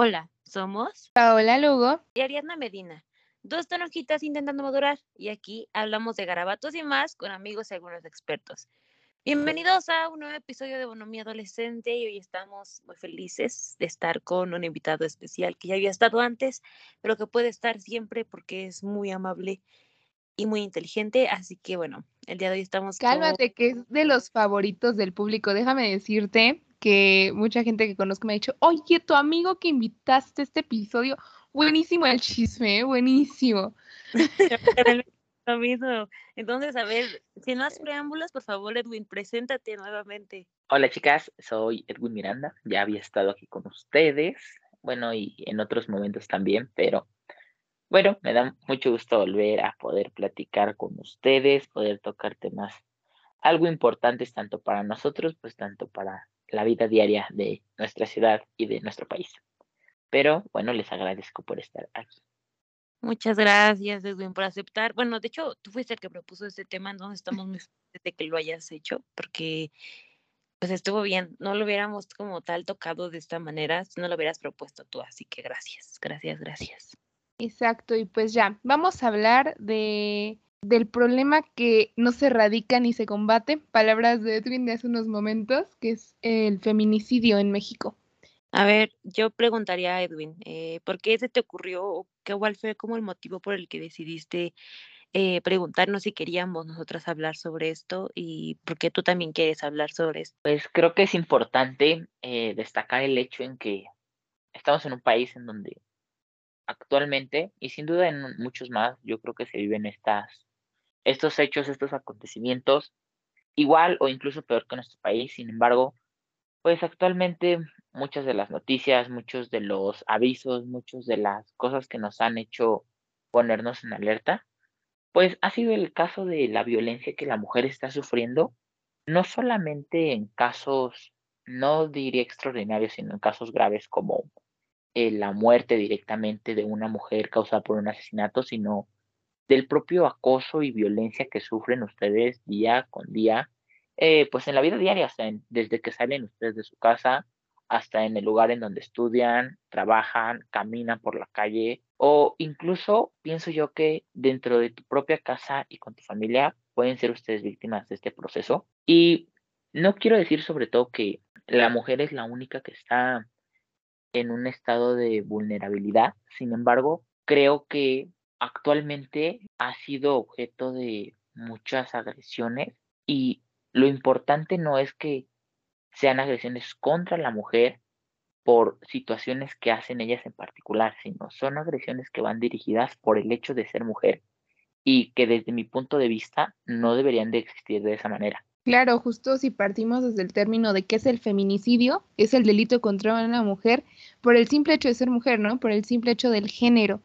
Hola, somos Paola Lugo. y Ariadna Medina, dos tonojitas intentando madurar, y aquí hablamos de garabatos y más con amigos y algunos expertos. Bienvenidos a un nuevo episodio de Bonomía Adolescente y hoy estamos muy felices de estar con un invitado especial que ya había estado antes, pero que puede estar siempre porque es muy amable y muy inteligente, así que bueno, el día de hoy estamos... Cálmate, que es de los favoritos del público, déjame decirte que mucha gente que conozco me ha dicho, oye, tu amigo que invitaste a este episodio, buenísimo el chisme, buenísimo. Lo mismo. Entonces, a ver, sin más preámbulos, por favor, Edwin, preséntate nuevamente. Hola chicas, soy Edwin Miranda, ya había estado aquí con ustedes, bueno, y en otros momentos también, pero bueno, me da mucho gusto volver a poder platicar con ustedes, poder tocar temas algo importantes tanto para nosotros, pues tanto para la vida diaria de nuestra ciudad y de nuestro país. Pero bueno, les agradezco por estar aquí. Muchas gracias, Edwin, por aceptar. Bueno, de hecho, tú fuiste el que propuso este tema, entonces estamos muy felices de que lo hayas hecho, porque pues estuvo bien. No lo hubiéramos como tal tocado de esta manera si no lo hubieras propuesto tú. Así que gracias, gracias, gracias. Exacto, y pues ya, vamos a hablar de del problema que no se erradica ni se combate, palabras de Edwin de hace unos momentos, que es el feminicidio en México. A ver, yo preguntaría a Edwin, eh, ¿por qué se te ocurrió, qué igual fue como el motivo por el que decidiste eh, preguntarnos si queríamos nosotras hablar sobre esto y por qué tú también quieres hablar sobre esto? Pues creo que es importante eh, destacar el hecho en que estamos en un país en donde actualmente, y sin duda en muchos más, yo creo que se viven estas estos hechos, estos acontecimientos, igual o incluso peor que nuestro país. Sin embargo, pues actualmente muchas de las noticias, muchos de los avisos, muchas de las cosas que nos han hecho ponernos en alerta, pues ha sido el caso de la violencia que la mujer está sufriendo, no solamente en casos, no diría extraordinarios, sino en casos graves como eh, la muerte directamente de una mujer causada por un asesinato, sino del propio acoso y violencia que sufren ustedes día con día, eh, pues en la vida diaria, desde que salen ustedes de su casa hasta en el lugar en donde estudian, trabajan, caminan por la calle o incluso pienso yo que dentro de tu propia casa y con tu familia pueden ser ustedes víctimas de este proceso. Y no quiero decir sobre todo que la mujer es la única que está en un estado de vulnerabilidad, sin embargo, creo que actualmente ha sido objeto de muchas agresiones y lo importante no es que sean agresiones contra la mujer por situaciones que hacen ellas en particular, sino son agresiones que van dirigidas por el hecho de ser mujer y que desde mi punto de vista no deberían de existir de esa manera. Claro, justo si partimos desde el término de qué es el feminicidio, es el delito contra una mujer por el simple hecho de ser mujer, ¿no? Por el simple hecho del género.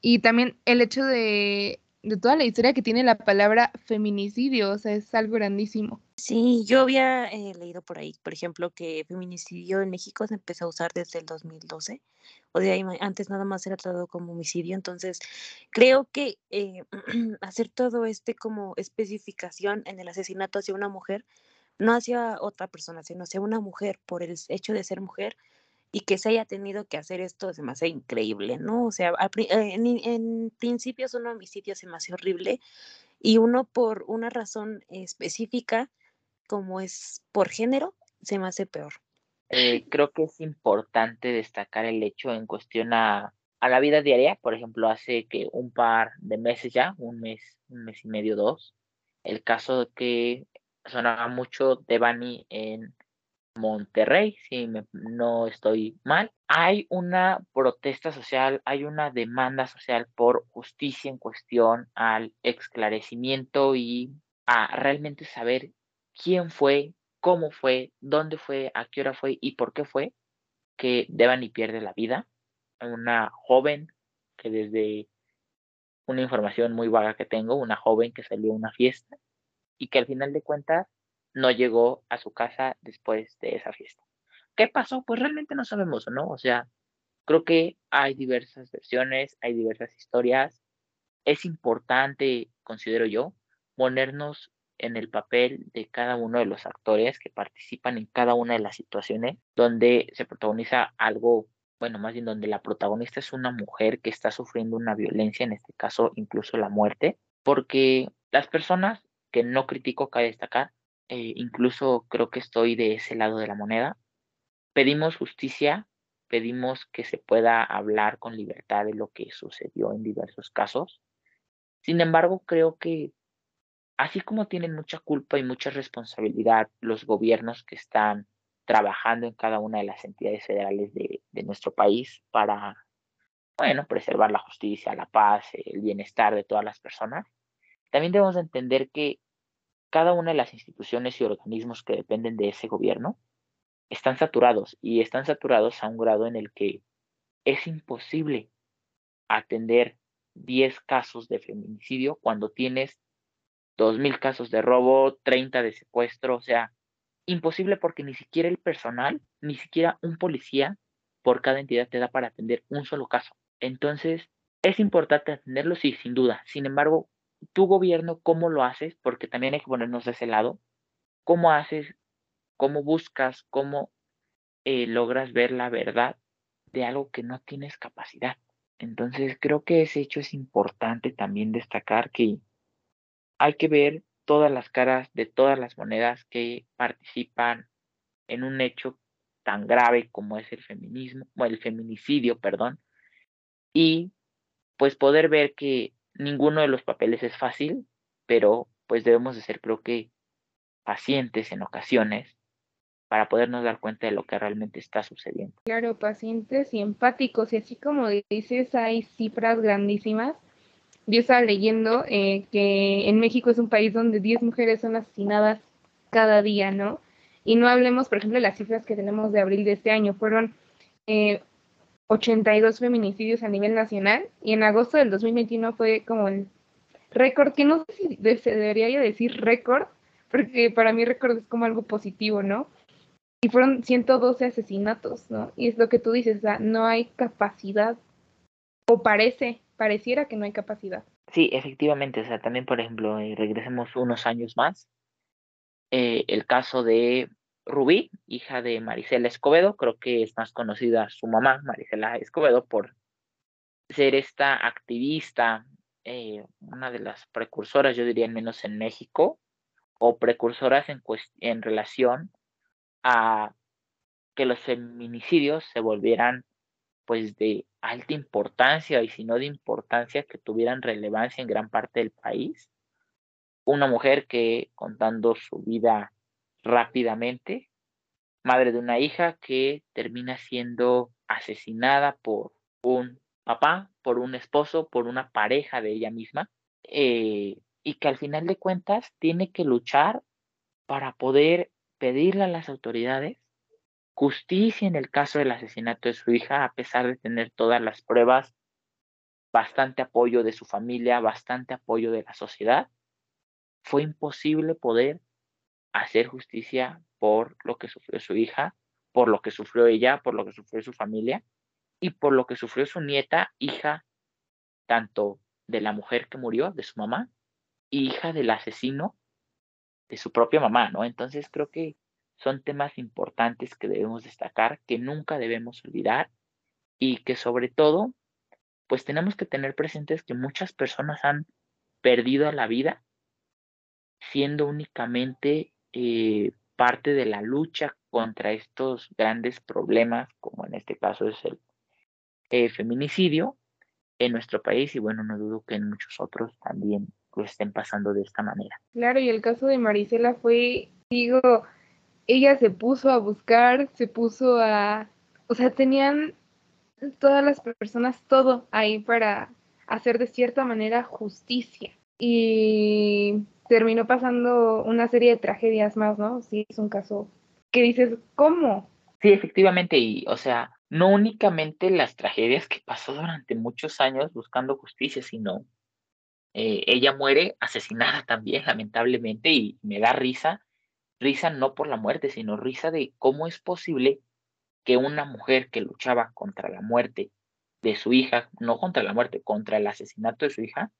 Y también el hecho de, toda la historia que tiene la palabra feminicidio, o sea, es algo grandísimo. Sí, yo había eh, leído por ahí, por ejemplo, que feminicidio en México se empezó a usar desde el 2012, o de ahí antes nada más era tratado como homicidio, entonces creo que eh, hacer todo este como especificación en el asesinato hacia una mujer, no hacia otra persona, sino hacia una mujer por el hecho de ser mujer, y que se haya tenido que hacer esto me hace increíble, ¿no? O sea, eh, en, en principio es un homicidio me hace horrible y uno por una razón específica como es por género se me hace peor. Eh, creo que es importante destacar el hecho en cuestión a, a, la vida diaria, por ejemplo, hace que un par de meses ya, un mes, un mes y medio, dos, el caso que sonaba mucho de Bani en Monterrey, si no estoy mal, hay una protesta social, hay una demanda social por justicia en cuestión al esclarecimiento y a realmente saber quién fue, cómo fue, dónde fue, a qué hora fue y por qué fue que y pierde la vida. Una joven que desde una información muy vaga que tengo, una joven que salió a una fiesta y que al final de cuentas no llegó a su casa después de esa fiesta. ¿Qué pasó? Pues realmente no sabemos, ¿no? O sea, creo que hay diversas versiones, hay diversas historias. Es importante, considero yo, ponernos en el papel de cada uno de los actores que participan en cada una de las situaciones donde se protagoniza algo bueno, más bien donde la protagonista es una mujer que está sufriendo una violencia, en este caso incluso la muerte, porque las personas que no critico, cabe destacar, eh, incluso creo que estoy de ese lado de la moneda, pedimos justicia, pedimos que se pueda hablar con libertad de lo que sucedió en diversos casos. Sin embargo, creo que así como tienen mucha culpa y mucha responsabilidad los gobiernos que están trabajando en cada una de las entidades federales de, nuestro país para, bueno, preservar la justicia, la paz, el bienestar de todas las personas, también debemos entender que cada una de las instituciones y organismos que dependen de ese gobierno están saturados y están saturados a un grado en el que es imposible atender 10 casos de feminicidio cuando tienes 2.000 casos de robo, 30 de secuestro, o sea, imposible porque ni siquiera el personal, ni siquiera un policía por cada entidad te da para atender un solo caso. Entonces, es importante atenderlo, sí, sin duda. Sin embargo, tu gobierno, ¿cómo lo haces? Porque también hay que ponernos de ese lado. ¿Cómo haces? ¿Cómo buscas? ¿Cómo eh, logras ver la verdad de algo que no tienes capacidad? Entonces, creo que ese hecho es importante también destacar que hay que ver todas las caras de todas las monedas que participan en un hecho tan grave como es el feminismo, o el feminicidio, perdón, y pues poder ver que ninguno de los papeles es fácil, pero pues debemos de ser creo que pacientes en ocasiones para podernos dar cuenta de lo que realmente está sucediendo. Claro, pacientes y empáticos, y así como dices, hay cifras grandísimas yo estaba leyendo eh, que en México es un país donde 10 mujeres son asesinadas cada día, ¿no? Y no hablemos, por ejemplo, de las cifras que tenemos de abril de este año. Fueron 82 eh, feminicidios a nivel nacional y en agosto del 2021 fue como el récord, que no sé si se debería decir récord, porque para mí récord es como algo positivo, ¿no? Y fueron 112 asesinatos, ¿no? Y es lo que tú dices, o sea, no hay capacidad, o parece pareciera que no hay capacidad. Sí, efectivamente, o sea, también, por ejemplo, eh, regresemos unos años más, eh, el caso de Rubí, hija de Marisela Escobedo, creo que es más conocida su mamá, Marisela Escobedo, por ser esta activista, eh, una de las precursoras, yo diría, menos en México, o precursoras en, en relación a que los feminicidios se volvieran pues de alta importancia y si no de importancia que tuvieran relevancia en gran parte del país. Una mujer que contando su vida rápidamente, madre de una hija que termina siendo asesinada por un papá, por un esposo, por una pareja de ella misma, eh, y que al final de cuentas tiene que luchar para poder pedirle a las autoridades justicia en el caso del asesinato de su hija, a pesar de tener todas las pruebas, bastante apoyo de su familia, bastante apoyo de la sociedad, fue imposible poder hacer justicia por lo que sufrió su hija, por lo que sufrió ella, por lo que sufrió su familia y por lo que sufrió su nieta, hija tanto de la mujer que murió, de su mamá, y hija del asesino de su propia mamá, ¿no? Entonces creo que son temas importantes que debemos destacar, que nunca debemos olvidar y que sobre todo, pues tenemos que tener presentes que muchas personas han perdido la vida siendo únicamente eh, parte de la lucha contra estos grandes problemas, como en este caso es el eh, feminicidio en nuestro país y bueno, no dudo que en muchos otros también lo estén pasando de esta manera. Claro, y el caso de Marisela fue, digo, ella se puso a buscar, se puso a, o sea, tenían todas las personas todo ahí para hacer de cierta manera justicia. Y terminó pasando una serie de tragedias más, ¿no? Sí, es un caso que dices, ¿cómo? Sí, efectivamente, y o sea, no únicamente las tragedias que pasó durante muchos años buscando justicia, sino eh, ella muere asesinada también, lamentablemente, y me da risa Risa no por la muerte, sino risa de cómo es posible que una mujer que luchaba contra la muerte de su hija, no contra la muerte, contra el asesinato de su hija,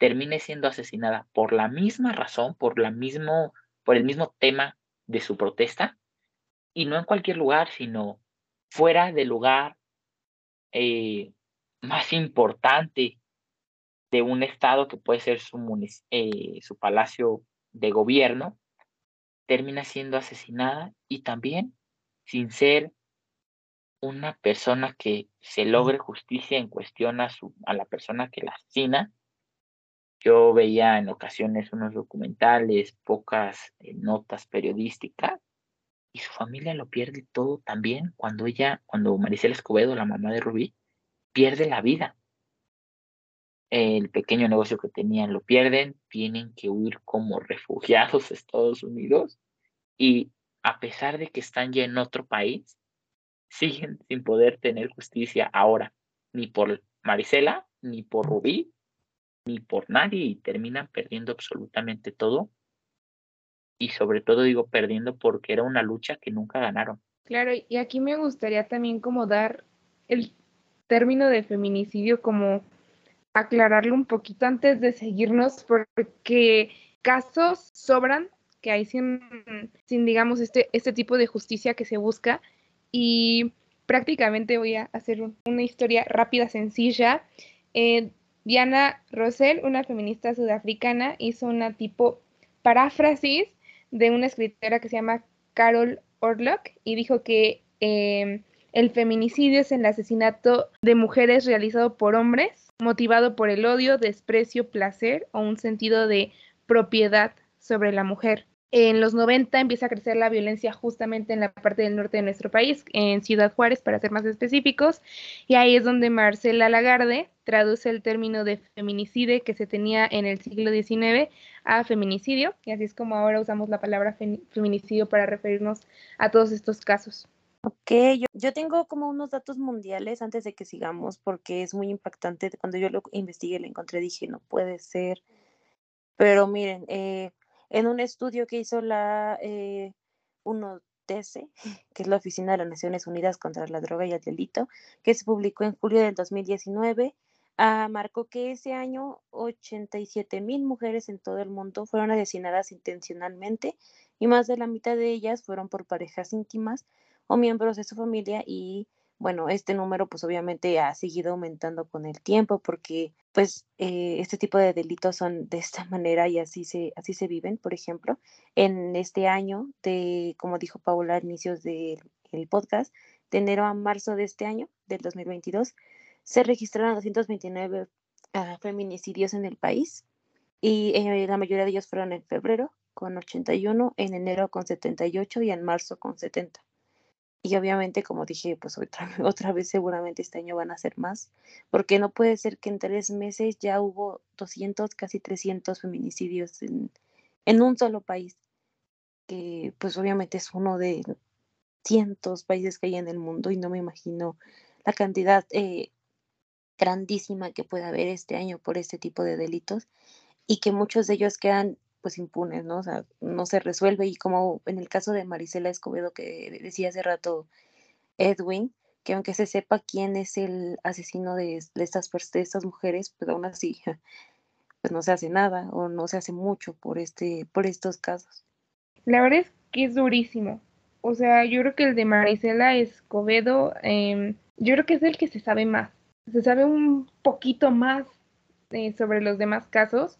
termine siendo asesinada por la misma razón, por, la mismo, por el mismo tema de su protesta, y no en cualquier lugar, sino fuera del lugar, eh, más importante de un estado que puede ser su, eh, su palacio de gobierno, termina siendo asesinada y también sin ser una persona que se logre justicia en cuestión a, su, a la persona que la asesina. Yo veía en ocasiones unos documentales, pocas eh, notas periodísticas, y su familia lo pierde todo también cuando ella, cuando Maricela Escobedo, la mamá de Rubí, pierde la vida. El pequeño negocio que tenían lo pierden, tienen que huir como refugiados a Estados Unidos y a pesar de que están ya en otro país, siguen sin poder tener justicia ahora, ni por Marisela, ni por Rubí, ni por nadie, y terminan perdiendo absolutamente todo. Y sobre todo digo perdiendo porque era una lucha que nunca ganaron. Claro, y aquí me gustaría también como dar el término de feminicidio como aclararlo un poquito antes de seguirnos porque casos sobran que hay sin, sin digamos este, este tipo de justicia que se busca y prácticamente voy a hacer una historia rápida, sencilla. Eh, Diana Rosell, una feminista sudafricana, hizo una tipo paráfrasis de una escritora que se llama Carol Orlock y dijo que em, el feminicidio es el asesinato de mujeres realizado por hombres, motivado por el odio, desprecio, placer o un sentido de propiedad sobre la mujer. En los 90 empieza a crecer la violencia justamente en la parte del norte de nuestro país, en Ciudad Juárez, para ser más específicos, y ahí es donde Marcela Lagarde traduce el término de feminicidio que se tenía en el siglo XIX a feminicidio, y así es como ahora usamos la palabra feminicidio para referirnos a todos estos casos. Ok, yo, yo, tengo como unos datos mundiales antes de que sigamos, porque es muy impactante. Cuando yo lo investigué, lo encontré, dije, no puede ser. Pero miren, eh, en un estudio que hizo la eh, que es la Oficina de las Naciones Unidas contra la Droga y el Delito, que se publicó en julio del 2019, ah, marcó que ese año 87 mil mujeres en todo el mundo fueron asesinadas intencionalmente y más de la mitad de ellas fueron por parejas íntimas o miembros de su familia y bueno, este número pues obviamente ha seguido aumentando con el tiempo porque pues eh, este tipo de delitos son de esta manera y así se, así se viven. Por ejemplo, en este año, de, como dijo Paula a inicios del podcast, de enero a marzo de este año, del 2022, se registraron 229 ah, feminicidios en el país y eh, la mayoría de ellos fueron en febrero con 81, en enero con 78 y en marzo con 70. Y obviamente, como dije, pues otra, otra vez seguramente este año van a ser más, porque no puede ser que en tres meses ya hubo 200, casi 300 feminicidios en, en un solo país, que pues obviamente es uno de cientos países que hay en el mundo y no me imagino la cantidad eh, grandísima que puede haber este año por este tipo de delitos y que muchos de ellos quedan pues impunes, ¿no? O sea, no se resuelve y como en el caso de Marisela Escobedo que decía hace rato Edwin, que aunque se sepa quién es el asesino de, estas, de estas mujeres, pues aún así pues no se hace nada o no se hace mucho por, este, por estos casos. La verdad es que es durísimo. O sea, yo creo que el de Marisela Escobedo, em, yo creo que es el que se sabe más. Se sabe un poquito más eh, sobre los demás casos,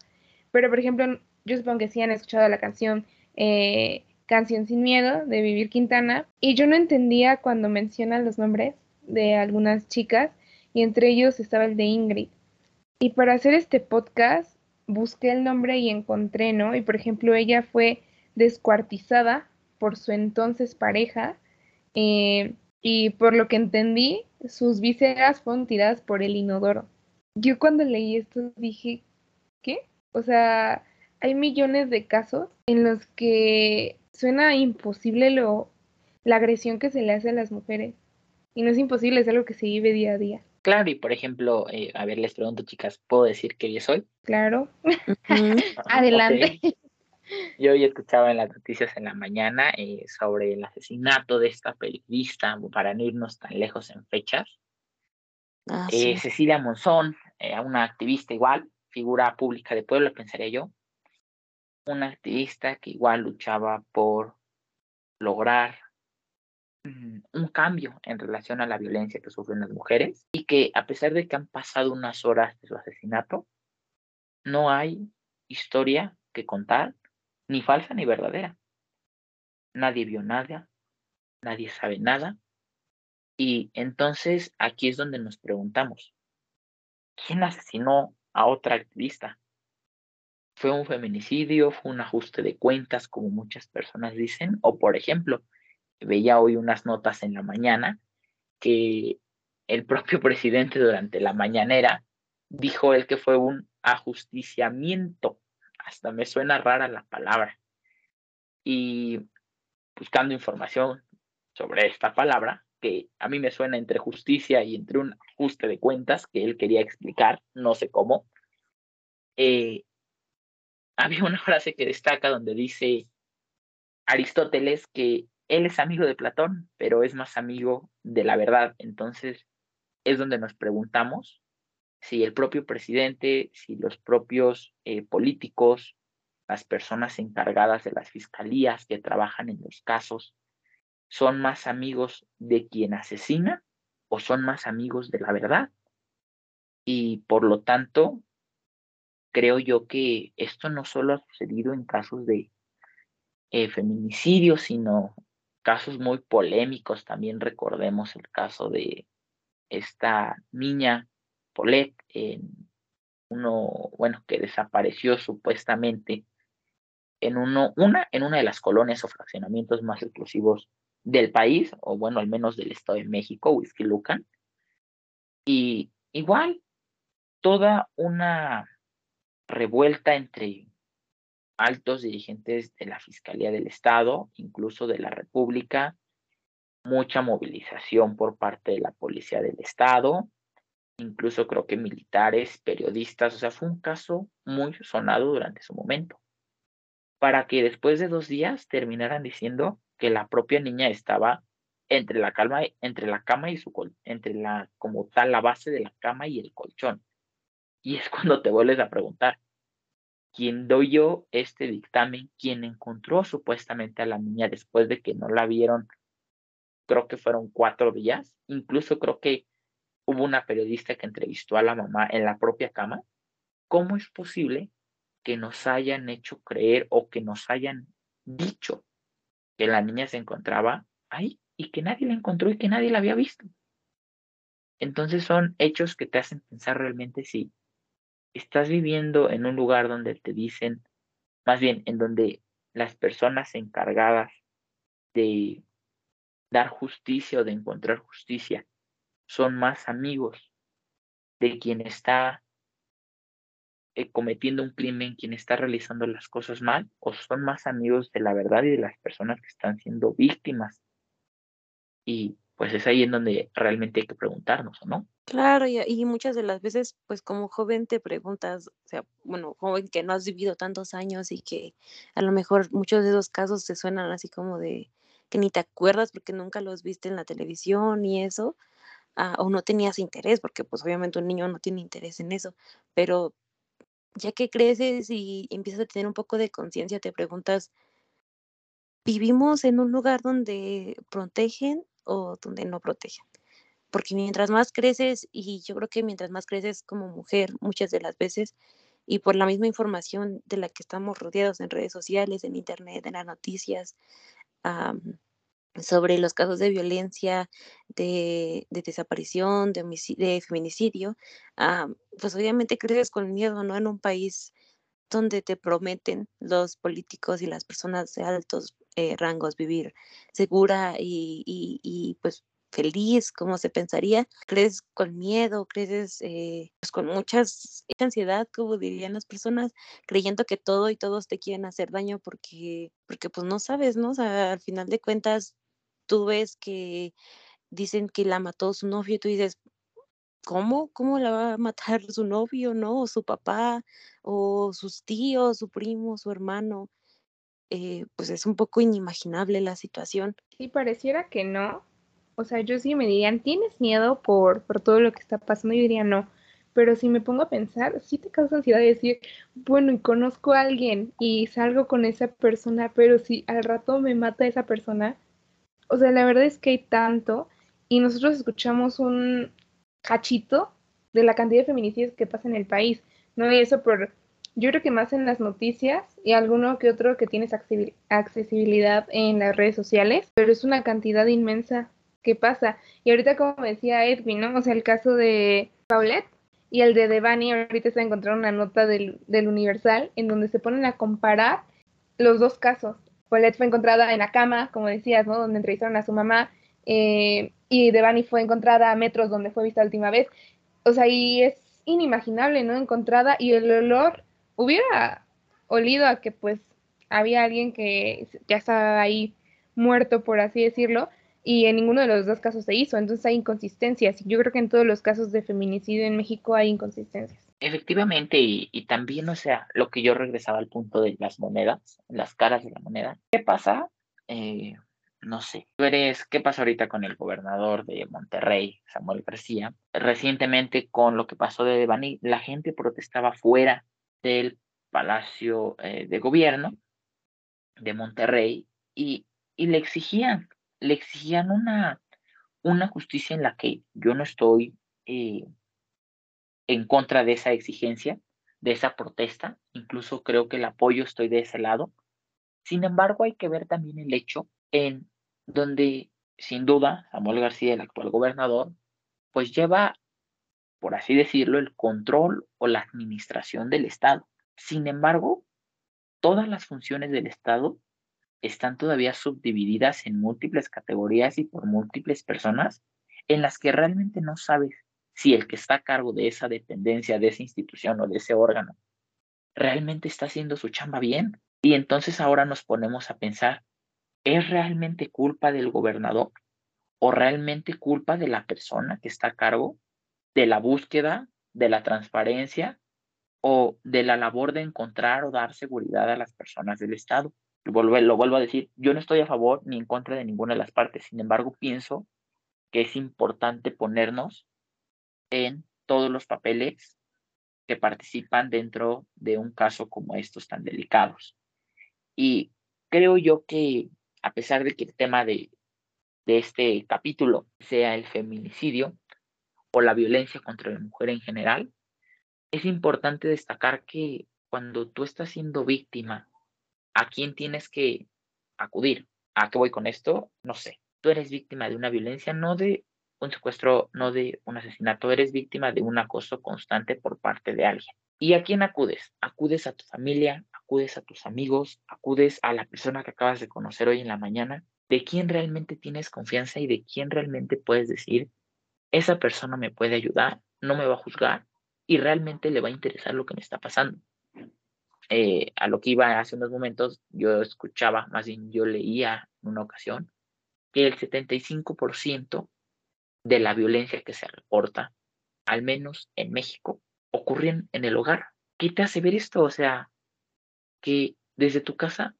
pero por ejemplo, yo supongo que sí han escuchado la canción eh, Canción sin Miedo de Vivir Quintana. Y yo no entendía cuando mencionan los nombres de algunas chicas y entre ellos estaba el de Ingrid. Y para hacer este podcast busqué el nombre y encontré, ¿no? Y por ejemplo, ella fue descuartizada por su entonces pareja eh, y por lo que entendí, sus vísceras fueron tiradas por el inodoro. Yo cuando leí esto dije, ¿qué? O sea, hay millones de casos en los que suena imposible lo, la agresión que se le hace a las mujeres. Y no es imposible, es algo que se vive día a día. Claro, y por ejemplo, eh, a ver, les pregunto, chicas, ¿puedo decir que yo soy? Claro. Adelante. Yo hoy escuchaba en las noticias en la mañana eh, sobre el asesinato de esta periodista, para no irnos tan lejos en fechas. Ah, eh, Cecilia Monzón, una activista igual, figura pública de pueblo, pensaría yo, una activista que igual luchaba por lograr mm, un cambio en relación a la violencia que sufren las mujeres y que a pesar de que han pasado unas horas de su asesinato, no hay historia que contar, ni falsa ni verdadera. Nadie vio nada, nadie sabe nada. Y entonces aquí es donde nos preguntamos, ¿quién asesinó a otra activista? ¿Fue un feminicidio? ¿Fue un ajuste de cuentas, como muchas personas dicen? O, por ejemplo, veía hoy unas notas en la mañana que el propio presidente durante la mañanera dijo él que fue un ajusticiamiento. Hasta me suena rara la palabra. Y buscando información sobre esta palabra, que a mí me suena entre justicia y entre un ajuste de cuentas que él quería explicar, no sé cómo. Eh, había una frase que destaca donde dice Aristóteles que él es amigo de Platón, pero es más amigo de la verdad. Entonces es donde nos preguntamos si el propio presidente, si los propios eh, políticos, las personas encargadas de las fiscalías que trabajan en los casos, son más amigos de quien asesina o son más amigos de la verdad. Y por lo tanto, creo yo que esto no solo ha sucedido en casos de eh, feminicidio, sino casos muy polémicos. También recordemos el caso de esta niña Polet, en uno, bueno, que desapareció supuestamente en uno, una, en una de las colonias o fraccionamientos más exclusivos del país, o bueno, al menos del Estado de México, Whisky Lucan. Y igual, toda una revuelta entre altos dirigentes de la Fiscalía del Estado, incluso de la República, mucha movilización por parte de la Policía del Estado, incluso creo que militares, periodistas, o sea, fue un caso muy sonado durante su momento, para que después de dos días terminaran diciendo que la propia niña estaba entre la calma, entre la cama y su entre la como tal la base de la cama y el colchón. Y es cuando te vuelves a preguntar, ¿quién doy yo este dictamen? ¿Quién encontró supuestamente a la niña después de que no la vieron? Creo que fueron cuatro días. Incluso creo que hubo una periodista que entrevistó a la mamá en la propia cama. ¿Cómo es posible que nos hayan hecho creer o que nos hayan dicho que la niña se encontraba ahí y que nadie la encontró y que nadie la había visto? Entonces son hechos que te hacen pensar realmente si estás viviendo en un lugar donde te dicen, más bien en donde las personas encargadas de dar justicia o de encontrar justicia son más amigos de quien está eh, cometiendo un crimen, quien está realizando las cosas mal, o son más amigos de la verdad y de las personas que están siendo víctimas. Y pues es ahí en donde realmente hay que preguntarnos, ¿o no? Claro, y, y muchas de las veces, pues como joven te preguntas, o sea, bueno, joven que no has vivido tantos años y que a lo mejor muchos de esos casos te suenan así como de que ni te acuerdas porque nunca los viste en la televisión y eso, ah, o no tenías interés, porque pues obviamente un niño no tiene interés en eso, pero ya que creces y empiezas a tener un poco de conciencia, te preguntas, ¿vivimos en un lugar donde protegen o donde no protegen. Porque mientras más creces, y yo creo que mientras más creces como mujer, muchas de las veces, y por la misma información de la que estamos rodeados en redes sociales, en internet, en las noticias, sobre los casos de violencia, de, desaparición, de, de feminicidio, pues obviamente creces con miedo, ¿no? En un país donde te prometen los políticos y las personas de altos eh, rangos vivir segura y, y, pues feliz, como se pensaría, crees con miedo, crees eh, pues con muchas ansiedad, como dirían las personas, creyendo que todo y todos te quieren hacer daño porque, porque pues no sabes, ¿no? O sea, al final de cuentas, tú ves que dicen que la mató su novio y tú dices, ¿cómo? ¿Cómo la va a matar su novio, no? O su papá, o sus tíos, su primo, su hermano. Eh, pues es un poco inimaginable la situación. Sí, pareciera que no. O sea, yo sí me dirían, ¿tienes miedo por, por todo lo que está pasando? Yo diría no. Pero si me pongo a pensar, sí te causa ansiedad de decir, bueno, y conozco a alguien y salgo con esa persona, pero si al rato me mata esa persona, O sea, la verdad es que hay tanto y nosotros escuchamos un cachito de la cantidad de feminicidios que pasa en el país. No y eso por, yo creo que más en las noticias y alguno que otro que tienes accesibilidad en las redes sociales, pero es una cantidad inmensa que pasa. Y ahorita como decía Edwin, ¿no? O sea, el caso de Paulette y el de Devani, ahorita se encontrado una nota del, del Universal en donde se ponen a comparar los dos casos. Paulette fue encontrada en la cama, como decías, ¿no? Donde entrevistaron a su mamá. Eh, y Devani fue encontrada a metros donde fue vista la última vez. O sea, y es inimaginable, ¿no? Encontrada y el olor hubiera olido a que pues había alguien que ya estaba ahí muerto, por así decirlo, y en ninguno de los dos casos se hizo. Entonces hay inconsistencias. Yo creo que en todos los casos de feminicidio en México hay inconsistencias. Efectivamente, y, también, o sea, lo que yo regresaba al punto de las monedas, las caras de la moneda. ¿Qué pasa? Eh, no sé. Tú ¿qué pasa ahorita con el gobernador de Monterrey, Samuel García? Recientemente con lo que pasó de Devani, la gente protestaba fuera del Palacio eh, de Gobierno de Monterrey y, y le exigían le exigían una, una justicia en la que yo no estoy eh, en contra de esa exigencia, de esa protesta, incluso creo que el apoyo estoy de ese lado. Sin embargo, hay que ver también el hecho en donde, sin duda, Samuel García, el actual gobernador, pues lleva, por así decirlo, el control o la administración del Estado. Sin embargo, todas las funciones del Estado están todavía subdivididas en múltiples categorías y por múltiples personas en las que realmente no sabes si el que está a cargo de esa dependencia, de esa institución o de ese órgano, realmente está haciendo su chamba bien. Y entonces ahora nos ponemos a pensar, ¿es realmente culpa del gobernador o realmente culpa de la persona que está a cargo de la búsqueda, de la transparencia o de la labor de encontrar o dar seguridad a las personas del Estado? lo vuelvo a decir, yo no estoy a favor ni en contra de ninguna de las partes, sin embargo pienso que es importante ponernos en todos los papeles que participan dentro de un caso como estos tan delicados. Y creo yo que a pesar de que el tema de, de este capítulo sea el feminicidio o la violencia contra la mujer en general, es importante destacar que cuando tú estás siendo víctima ¿a quién tienes que acudir? ¿A qué voy con esto? No sé. Tú eres víctima de una violencia, no de un secuestro, no de un asesinato, eres víctima de un acoso constante por parte de alguien. ¿Y a quién acudes? Acudes a tu familia, acudes a tus amigos, acudes a la persona que acabas de conocer hoy en la mañana, de quién realmente tienes confianza y de quién realmente puedes decir, esa persona me puede ayudar, no me va a juzgar y realmente le va a interesar lo que me está pasando. Eh, a lo que iba hace unos momentos, yo escuchaba, más bien yo leía en una ocasión, que el 75% de la violencia que se reporta, al menos en México, ocurren en el hogar. ¿Qué te hace ver esto? O sea, que desde tu casa,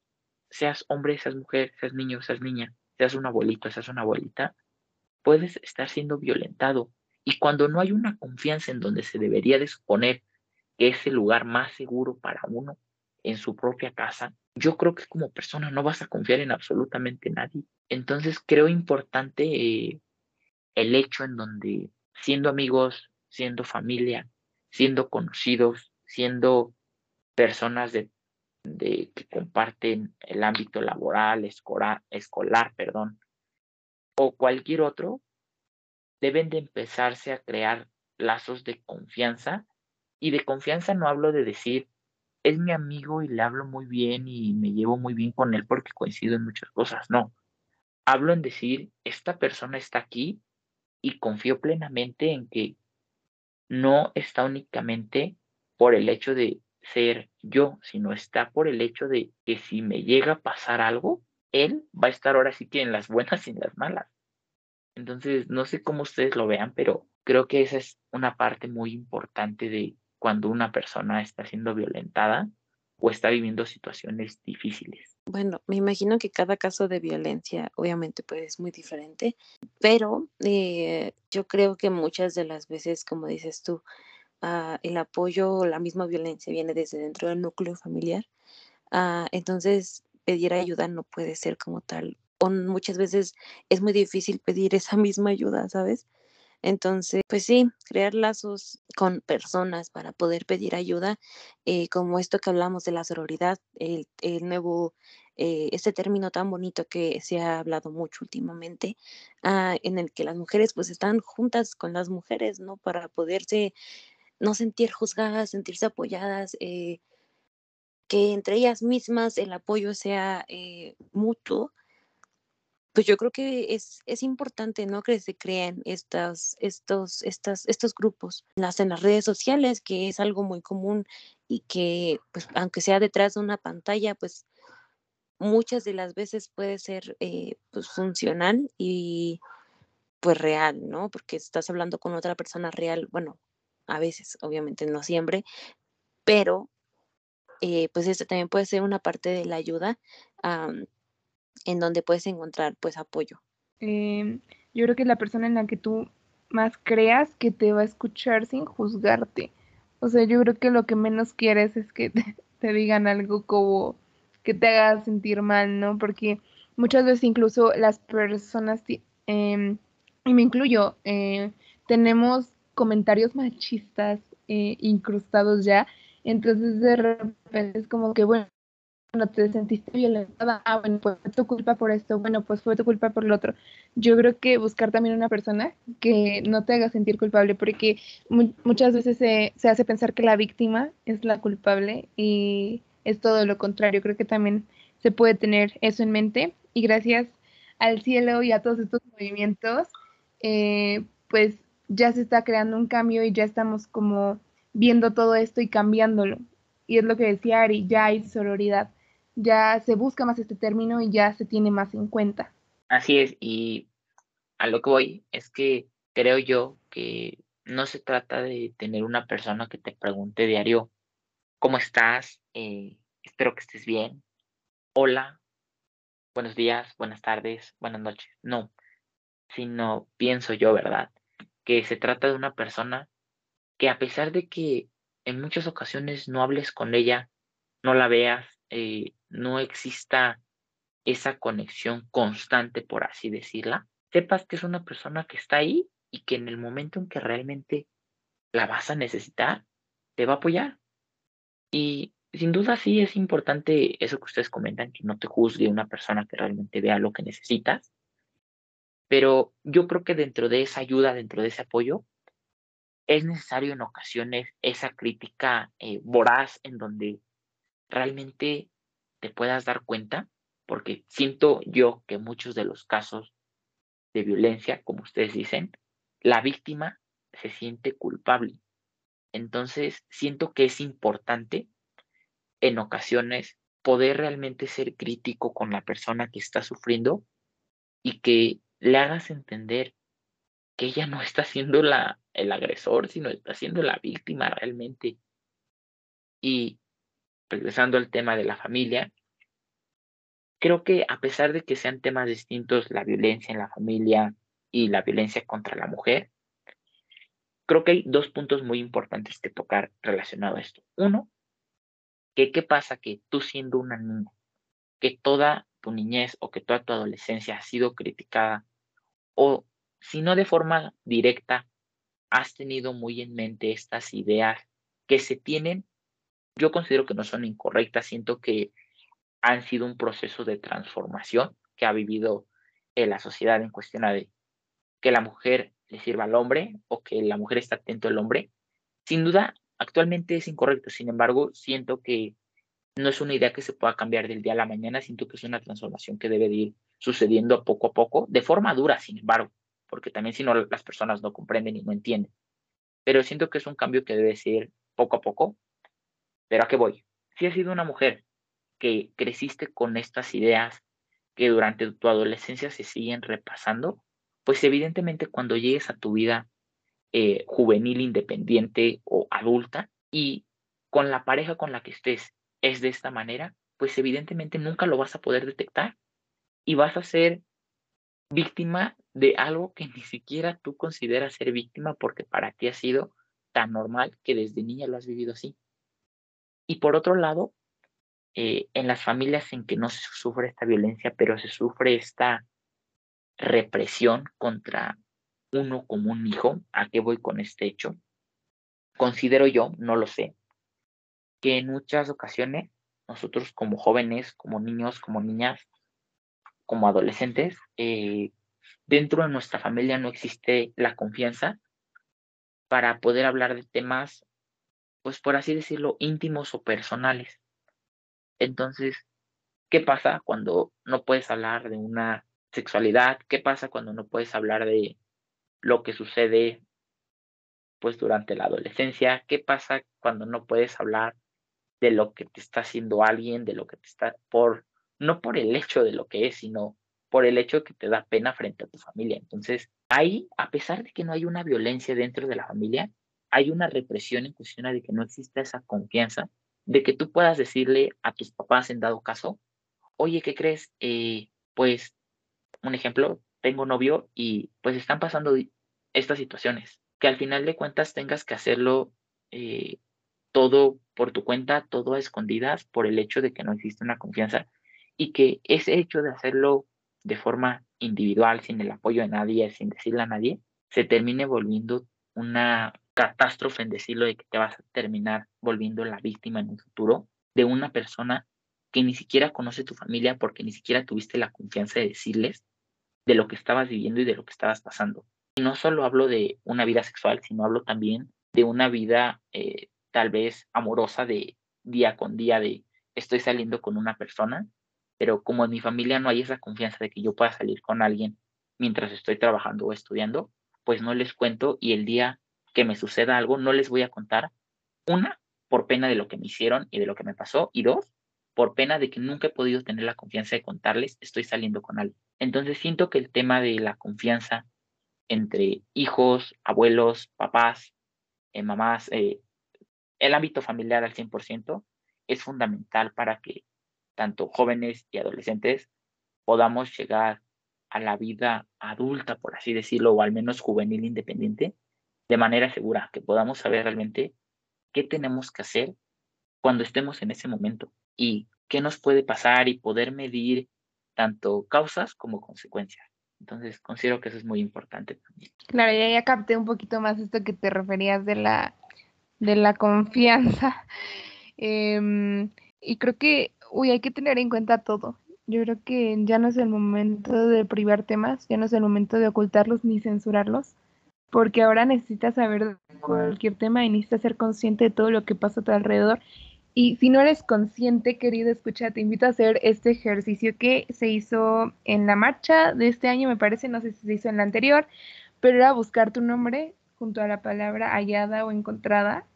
seas hombre, seas mujer, seas niño, seas niña, seas un abuelito, seas una abuelita, puedes estar siendo violentado. Y cuando no hay una confianza en donde se debería de suponer que es el lugar más seguro para uno en su propia casa, yo creo que como persona no vas a confiar en absolutamente nadie. Entonces creo importante eh, el hecho en donde siendo amigos, siendo familia, siendo conocidos, siendo personas de, que comparten el ámbito laboral, escolar, escolar, perdón, o cualquier otro, deben de empezarse a crear lazos de confianza y de confianza no hablo de decir, es mi amigo y le hablo muy bien y me llevo muy bien con él porque coincido en muchas cosas. No, hablo en decir, esta persona está aquí y confío plenamente en que no está únicamente por el hecho de ser yo, sino está por el hecho de que si me llega a pasar algo, él va a estar ahora sí que en las buenas y en las malas. Entonces, no sé cómo ustedes lo vean, pero creo que esa es una parte muy importante de, cuando una persona está siendo violentada o está viviendo situaciones difíciles. Bueno, me imagino que cada caso de violencia obviamente pues es muy diferente, pero eh, yo creo que muchas de las veces, como dices tú, ah, el apoyo o la misma violencia viene desde dentro del núcleo familiar. Ah, entonces, pedir ayuda no puede ser como tal o muchas veces es muy difícil pedir esa misma ayuda, ¿sabes? Entonces, pues sí, crear lazos con personas para poder pedir ayuda, eh, como esto que hablamos de la sororidad, el, nuevo, eh, este término tan bonito que se ha hablado mucho últimamente, ah, en el que las mujeres pues están juntas con las mujeres, ¿no? Para poderse no sentir juzgadas, sentirse apoyadas, eh, que entre ellas mismas el apoyo sea mutuo pues yo creo que es, es importante, ¿no? Que se creen estas, estos, estas, estos grupos, en las redes sociales, que es algo muy común y que, pues, aunque sea detrás de una pantalla, pues muchas de las veces puede ser eh, pues, funcional y pues real, ¿no? Porque estás hablando con otra persona real, bueno, a veces, obviamente no siempre, pero eh, pues esto también puede ser una parte de la ayuda en donde puedes encontrar pues apoyo. Em, yo creo que la persona en la que tú más creas que te va a escuchar sin juzgarte. O sea, yo creo que lo que menos quieres es que te, digan algo como que te haga sentir mal, ¿no? Porque muchas veces incluso las personas, em, y me incluyo, eh, tenemos comentarios machistas eh, incrustados ya, entonces de repente es como que, bueno, no te sentiste violentada, ah, bueno, pues fue tu culpa por esto, bueno, pues fue tu culpa por lo otro. Yo creo que buscar también una persona que no te haga sentir culpable, porque muchas veces se, se, hace pensar que la víctima es la culpable y es todo lo contrario. Creo que también se puede tener eso en mente y gracias al cielo y a todos estos movimientos, eh, pues ya se está creando un cambio y ya estamos como viendo todo esto y cambiándolo. Y es lo que decía Ari, ya hay sororidad ya se busca más este término y ya se tiene más en cuenta. Así es, y a lo que voy es que creo yo que no se trata de tener una persona que te pregunte diario, ¿cómo estás? Eh, espero que estés bien. Hola, buenos días, buenas tardes, buenas noches. No, sino pienso yo, ¿verdad? Que se trata de una persona que a pesar de que en muchas ocasiones no hables con ella, no la veas, eh, no exista esa conexión constante, por así decirla, sepas que es una persona que está ahí y que en el momento en que realmente la vas a necesitar, te va a apoyar. Y sin duda sí es importante eso que ustedes comentan, que no te juzgue una persona que realmente vea lo que necesitas. Pero yo creo que dentro de esa ayuda, dentro de ese apoyo, es necesario en ocasiones esa crítica eh, voraz en donde realmente te puedas dar cuenta, porque siento yo que muchos de los casos de violencia, como ustedes dicen, la víctima se siente culpable. Entonces, siento que es importante en ocasiones poder realmente ser crítico con la persona que está sufriendo y que le hagas entender ella no está siendo la, el agresor, sino está siendo la víctima realmente. Y regresando al tema de la familia, creo que a pesar de que sean temas distintos, la violencia en la familia y la violencia contra la mujer, creo que hay dos puntos muy importantes que tocar relacionado a esto. Uno, que qué pasa que tú siendo una niña, que toda tu niñez o que toda tu adolescencia ha sido criticada, o si no de forma directa, has tenido muy en mente estas ideas que se tienen yo considero que no son incorrectas, siento que han sido un proceso de transformación que ha vivido eh, la sociedad en cuestión de que la mujer le sirva al hombre o que la mujer está atento al hombre. Sin duda, actualmente es incorrecto, sin embargo, siento que no es una idea que se pueda cambiar del día a la mañana, siento que es una transformación que debe de ir sucediendo poco a poco, de forma dura, sin embargo, porque también si no las personas no comprenden y no entienden. Pero siento que es un cambio que debe ser poco a poco, pero a qué voy? Si has sido una mujer que creciste con estas ideas que durante tu adolescencia se siguen repasando, pues evidentemente cuando llegues a tu vida eh, juvenil, independiente o adulta y con la pareja con la que estés es de esta manera, pues evidentemente nunca lo vas a poder detectar y vas a ser víctima de algo que ni siquiera tú consideras ser víctima porque para ti ha sido tan normal que desde niña lo has vivido así. Y por otro lado, eh, en las familias en que no se sufre esta violencia, pero se sufre esta represión contra uno como un hijo, ¿a qué voy con este hecho? Considero yo, no lo sé, que en muchas ocasiones nosotros como jóvenes, como niños, como niñas, como adolescentes, eh, dentro de nuestra familia no existe la confianza para poder hablar de temas, pues por así decirlo, íntimos o personales. Entonces, ¿qué pasa cuando no puedes hablar de una sexualidad? ¿Qué pasa cuando no puedes hablar de lo que sucede pues durante la adolescencia? ¿Qué pasa cuando no puedes hablar de lo que te está haciendo alguien, de lo que te está por no por el hecho de lo que es, sino por el hecho que te da pena frente a tu familia. Entonces, ahí, a pesar de que no hay una violencia dentro de la familia, hay una represión en cuestión de que no exista esa confianza, de que tú puedas decirle a tus papás en dado caso, oye, ¿qué crees? Eh, pues, un ejemplo, tengo novio y pues están pasando estas situaciones, que al final de cuentas tengas que hacerlo eh, todo por tu cuenta, todo a escondidas por el hecho de que no existe una confianza y que ese hecho de hacerlo de forma individual, sin el apoyo de nadie, sin decirle a nadie, se termine volviendo una catástrofe en decirlo de que te vas a terminar volviendo la víctima en un futuro de una persona que ni siquiera conoce tu familia porque ni siquiera tuviste la confianza de decirles de lo que estabas viviendo y de lo que estabas pasando. Y no solo hablo de una vida sexual, sino hablo también de una vida eh, tal vez amorosa de día con día, de estoy saliendo con una persona pero como en mi familia no hay esa confianza de que yo pueda salir con alguien mientras estoy trabajando o estudiando, pues no les cuento y el día que me suceda algo no les voy a contar. Una, por pena de lo que me hicieron y de lo que me pasó, y dos, por pena de que nunca he podido tener la confianza de contarles estoy saliendo con alguien. Entonces siento que el tema de la confianza entre hijos, abuelos, papás, eh, mamás, eh, el ámbito familiar al 100% es fundamental para que tanto jóvenes y adolescentes, podamos llegar a la vida adulta, por así decirlo, o al menos juvenil independiente, de manera segura, que podamos saber realmente qué tenemos que hacer cuando estemos en ese momento y qué nos puede pasar y poder medir tanto causas como consecuencias. Entonces, considero que eso es muy importante también. Claro, ya, ya capté un poquito más esto que te referías de la, de la confianza. Em, y creo que uy, hay que tener en cuenta todo. Yo creo que ya no es el momento de privar temas, ya no es el momento de ocultarlos ni censurarlos, porque ahora necesitas saber cualquier tema y necesitas ser consciente de todo lo que pasa a tu alrededor. Y si no eres consciente, querido escucha, te invito a hacer este ejercicio que se hizo en la marcha de este año, me parece, no sé si se hizo en la anterior, pero era buscar tu nombre junto a la palabra hallada o encontrada.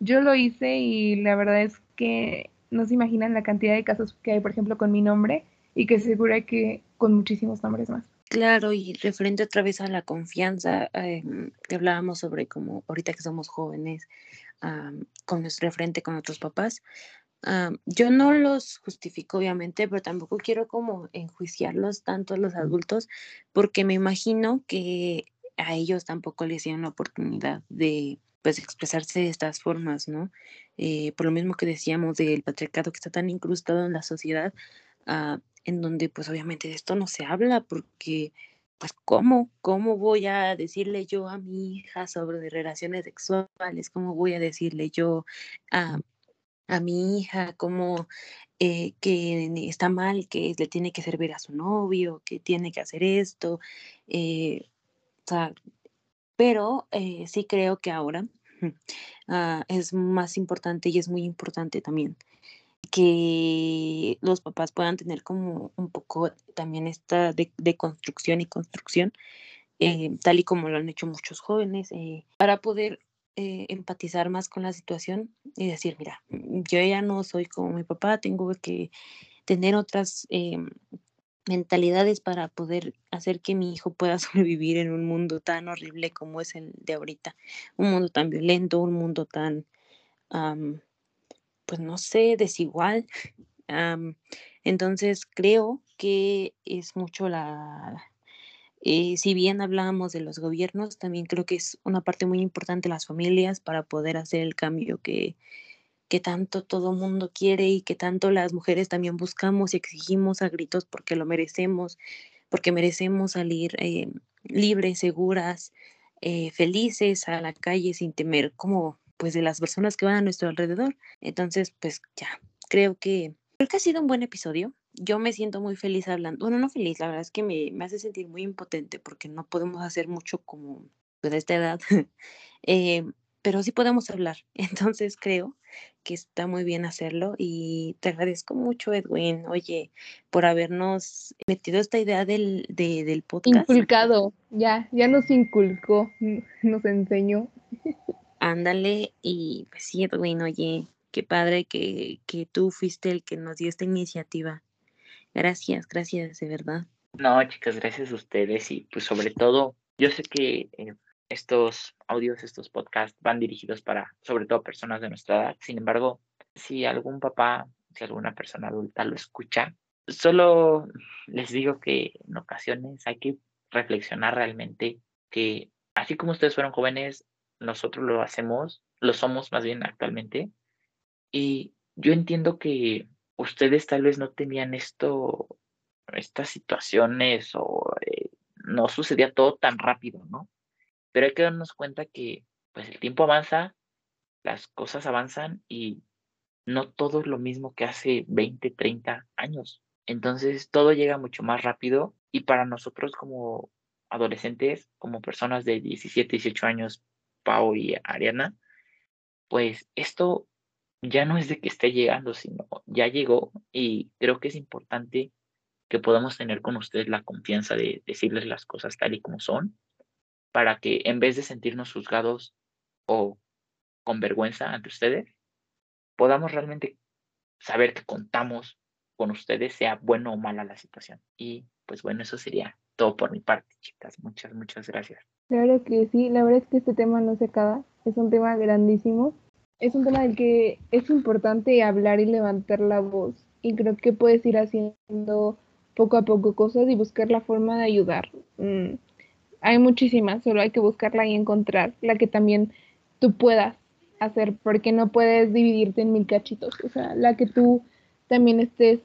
Yo lo hice y la verdad es que no se imaginan la cantidad de casos que hay, por ejemplo, con mi nombre y que seguro hay que con muchísimos nombres más. Claro, y referente otra vez a la confianza, em, que hablábamos sobre como ahorita que somos jóvenes, con nuestro frente con nuestros papás, yo no los justifico obviamente, pero tampoco quiero como enjuiciarlos tanto a los adultos, porque me imagino que a ellos tampoco les dieron la oportunidad de pues expresarse de estas formas, ¿no? Eh, por lo mismo que decíamos del patriarcado que está tan incrustado en la sociedad, ah, en donde pues obviamente de esto no se habla porque pues cómo, cómo voy a decirle yo a mi hija sobre relaciones sexuales, cómo voy a decirle yo a, a mi hija cómo eh, que está mal, que le tiene que servir a su novio, que tiene que hacer esto, eh, o sea, pero eh, sí creo que ahora ah, es más importante y es muy importante también que los papás puedan tener como un poco también esta de, construcción y construcción, eh, tal y como lo han hecho muchos jóvenes, eh, para poder empatizar más con la situación y decir, mira, yo ya no soy como mi papá, tengo que tener otras em, mentalidades para poder hacer que mi hijo pueda sobrevivir en un mundo tan horrible como es el de ahorita, un mundo tan violento, un mundo tan, pues no sé, desigual. entonces creo que es mucho la, eh, si bien hablábamos de los gobiernos, también creo que es una parte muy importante las familias para poder hacer el cambio que, que tanto todo mundo quiere y que tanto las mujeres también buscamos y exigimos a gritos porque lo merecemos, porque merecemos salir eh, libres, seguras, eh, felices a la calle sin temer como pues de las personas que van a nuestro alrededor. Entonces, pues ya, creo que creo que ha sido un buen episodio. Yo me siento muy feliz hablando. Bueno, no feliz, la verdad es que me, me hace sentir muy impotente porque no podemos hacer mucho como pues, de esta edad. eh, pero sí podemos hablar. Entonces creo que está muy bien hacerlo y te agradezco mucho, Edwin, oye, por habernos metido esta idea del, del podcast. Inculcado, ya, ya nos inculcó, nos enseñó. Ándale, y pues sí, Edwin, oye, qué padre que, que tú fuiste el que nos dio esta iniciativa. Gracias, gracias, de verdad. No, chicas, gracias a ustedes y pues sobre todo, yo sé que eh, estos audios, estos podcasts van dirigidos para, sobre todo, personas de nuestra edad. Sin embargo, si algún papá, si alguna persona adulta lo escucha, solo les digo que en ocasiones hay que reflexionar realmente que así como ustedes fueron jóvenes, nosotros lo hacemos, lo somos más bien actualmente. Y yo entiendo que ustedes tal vez no tenían esto, estas situaciones o eh, no sucedía todo tan rápido, ¿no? Pero hay que darnos cuenta que pues el tiempo avanza, las cosas avanzan y no todo es lo mismo que hace 20, 30 años. Entonces todo llega mucho más rápido y para nosotros como adolescentes, como personas de 17, 18 años, Pau y Ariana, pues esto ya no es de que esté llegando, sino ya llegó y creo que es importante que podamos tener con ustedes la confianza de decirles las cosas tal y como son para que en vez de sentirnos juzgados o con vergüenza ante ustedes, podamos realmente saber que contamos con ustedes, sea bueno o mala la situación. Y pues bueno, eso sería todo por mi parte, chicas. Muchas, muchas gracias. Claro que sí, la verdad es que este tema no se acaba, es un tema grandísimo, es un tema del que es importante hablar y levantar la voz y creo que puedes ir haciendo poco a poco cosas y buscar la forma de ayudar. Mm, hay muchísimas, solo hay que buscarla y encontrar la que también tú puedas hacer, porque no puedes dividirte en mil cachitos, o sea, la que tú también estés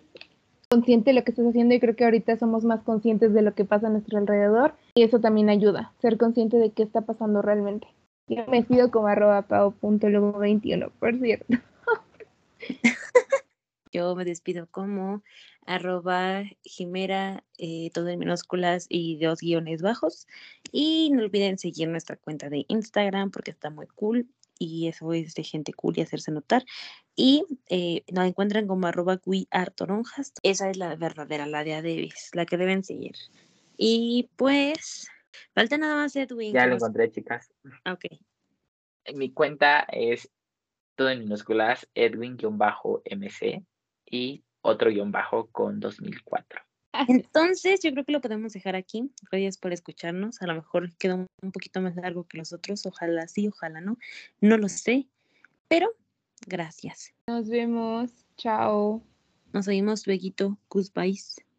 consciente de lo que estás haciendo y creo que ahorita somos más conscientes de lo que pasa a nuestro alrededor y eso también ayuda, ser consciente de qué está pasando realmente. Yo me pido como arroba pao.luego21, por cierto. Yo me despido como arroba Jimera, eh, todo en minúsculas y dos guiones bajos. Y no olviden seguir nuestra cuenta de Instagram porque está muy cool y eso es de gente cool y hacerse notar. Y eh, nos encuentran como arroba toronjas. Esa es la verdadera, la de Adebis, la que deben seguir. Y pues, falta nada más Edwin. Ya lo encontré, chicas. Ok. Mi cuenta es todo en minúsculas, Edwin-MC y otro guion bajo con 2004. Entonces, yo creo que lo podemos dejar aquí. Gracias por escucharnos. A lo mejor quedó un poquito más largo que los otros. Ojalá sí, ojalá no. No lo sé. Pero gracias. Nos vemos. Chao. Nos oímos luego. Goodbye.